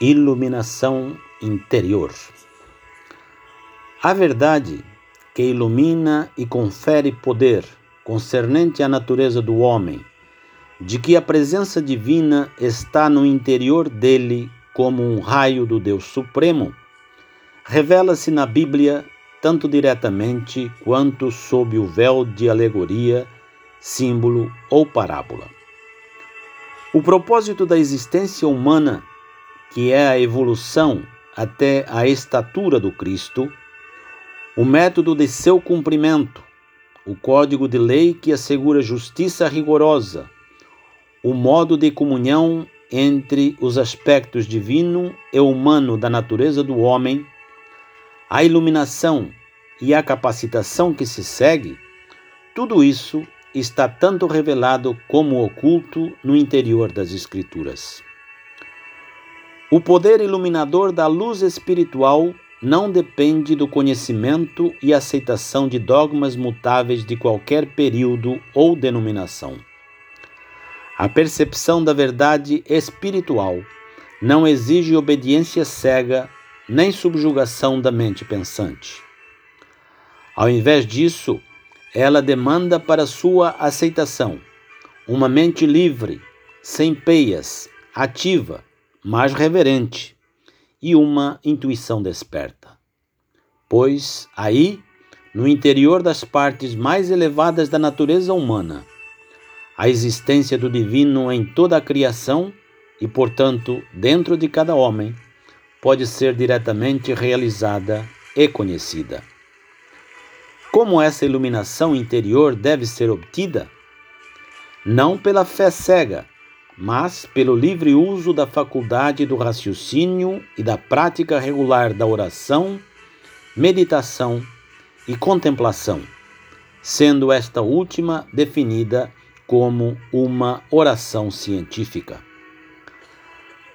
Iluminação interior. A verdade que ilumina e confere poder concernente à natureza do homem, de que a presença divina está no interior dele como um raio do Deus Supremo, revela-se na Bíblia tanto diretamente quanto sob o véu de alegoria, símbolo ou parábola. O propósito da existência humana que é a evolução até a estatura do Cristo, o método de seu cumprimento, o código de lei que assegura justiça rigorosa, o modo de comunhão entre os aspectos divino e humano da natureza do homem, a iluminação e a capacitação que se segue, tudo isso está tanto revelado como oculto no interior das Escrituras. O poder iluminador da luz espiritual não depende do conhecimento e aceitação de dogmas mutáveis de qualquer período ou denominação. A percepção da verdade espiritual não exige obediência cega nem subjugação da mente pensante. Ao invés disso, ela demanda para sua aceitação uma mente livre, sem peias, ativa, mas reverente e uma intuição desperta. Pois aí, no interior das partes mais elevadas da natureza humana, a existência do divino em toda a criação e, portanto, dentro de cada homem, pode ser diretamente realizada e conhecida. Como essa iluminação interior deve ser obtida? Não pela fé cega, mas pelo livre uso da faculdade do raciocínio e da prática regular da oração, meditação e contemplação, sendo esta última definida como uma oração científica.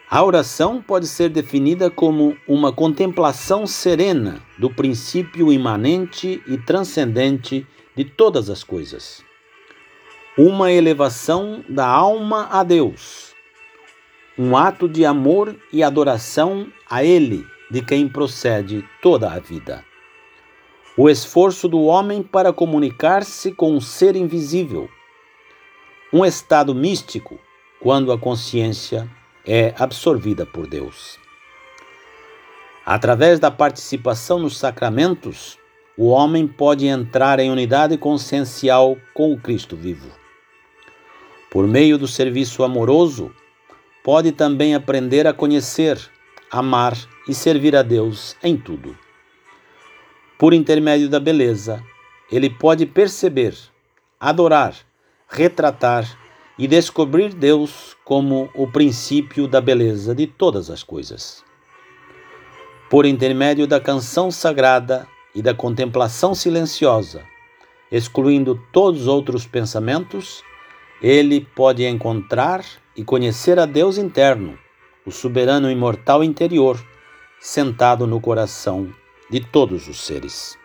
A oração pode ser definida como uma contemplação serena do princípio imanente e transcendente de todas as coisas uma elevação da alma a Deus, um ato de amor e adoração a Ele, de quem procede toda a vida. O esforço do homem para comunicar-se com um ser invisível, um estado místico, quando a consciência é absorvida por Deus. Através da participação nos sacramentos, o homem pode entrar em unidade consciencial com o Cristo vivo. Por meio do serviço amoroso, pode também aprender a conhecer, amar e servir a Deus em tudo. Por intermédio da beleza, ele pode perceber, adorar, retratar e descobrir Deus como o princípio da beleza de todas as coisas. Por intermédio da canção sagrada e da contemplação silenciosa, excluindo todos os outros pensamentos, ele pode encontrar e conhecer a Deus interno, o soberano imortal interior, sentado no coração de todos os seres.